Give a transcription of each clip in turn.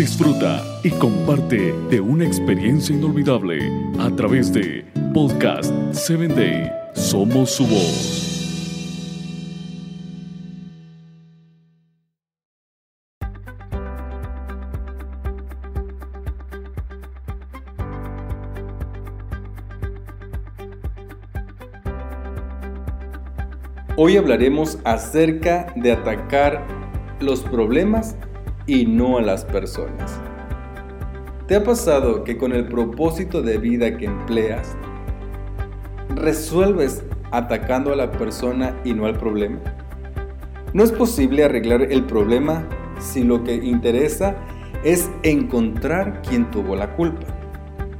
disfruta y comparte de una experiencia inolvidable a través de Podcast 7 Day. Somos su voz. Hoy hablaremos acerca de atacar los problemas y no a las personas. ¿Te ha pasado que con el propósito de vida que empleas, resuelves atacando a la persona y no al problema? No es posible arreglar el problema si lo que interesa es encontrar quién tuvo la culpa.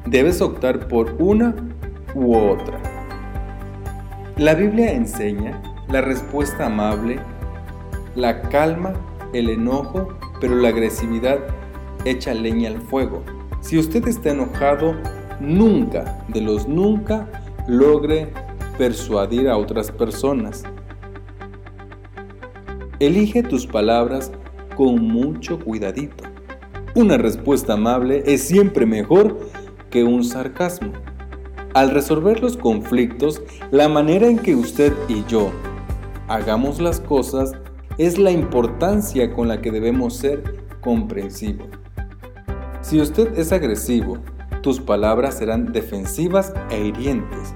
Debes optar por una u otra. La Biblia enseña la respuesta amable, la calma, el enojo, pero la agresividad echa leña al fuego. Si usted está enojado, nunca, de los nunca, logre persuadir a otras personas. Elige tus palabras con mucho cuidadito. Una respuesta amable es siempre mejor que un sarcasmo. Al resolver los conflictos, la manera en que usted y yo hagamos las cosas es la importancia con la que debemos ser comprensivos. Si usted es agresivo, tus palabras serán defensivas e hirientes.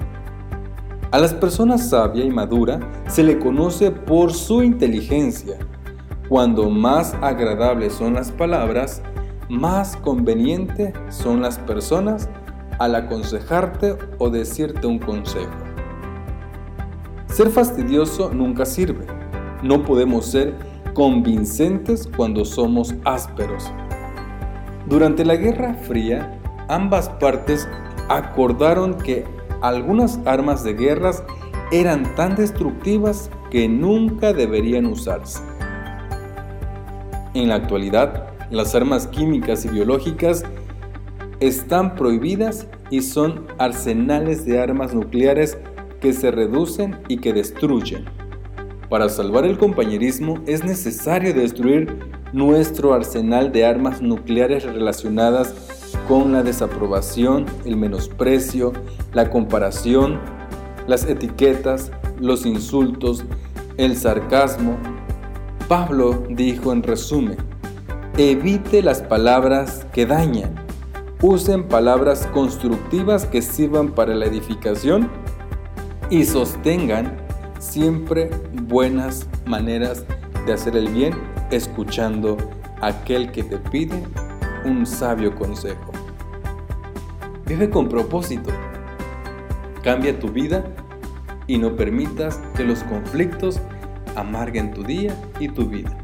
A las personas sabia y madura se le conoce por su inteligencia. Cuando más agradables son las palabras, más conveniente son las personas al aconsejarte o decirte un consejo. Ser fastidioso nunca sirve. No podemos ser convincentes cuando somos ásperos. Durante la Guerra Fría, ambas partes acordaron que algunas armas de guerras eran tan destructivas que nunca deberían usarse. En la actualidad, las armas químicas y biológicas están prohibidas y son arsenales de armas nucleares que se reducen y que destruyen. Para salvar el compañerismo es necesario destruir nuestro arsenal de armas nucleares relacionadas con la desaprobación, el menosprecio, la comparación, las etiquetas, los insultos, el sarcasmo. Pablo dijo en resumen, evite las palabras que dañan, usen palabras constructivas que sirvan para la edificación y sostengan siempre buenas maneras de hacer el bien escuchando a aquel que te pide un sabio consejo. Vive con propósito. Cambia tu vida y no permitas que los conflictos amarguen tu día y tu vida.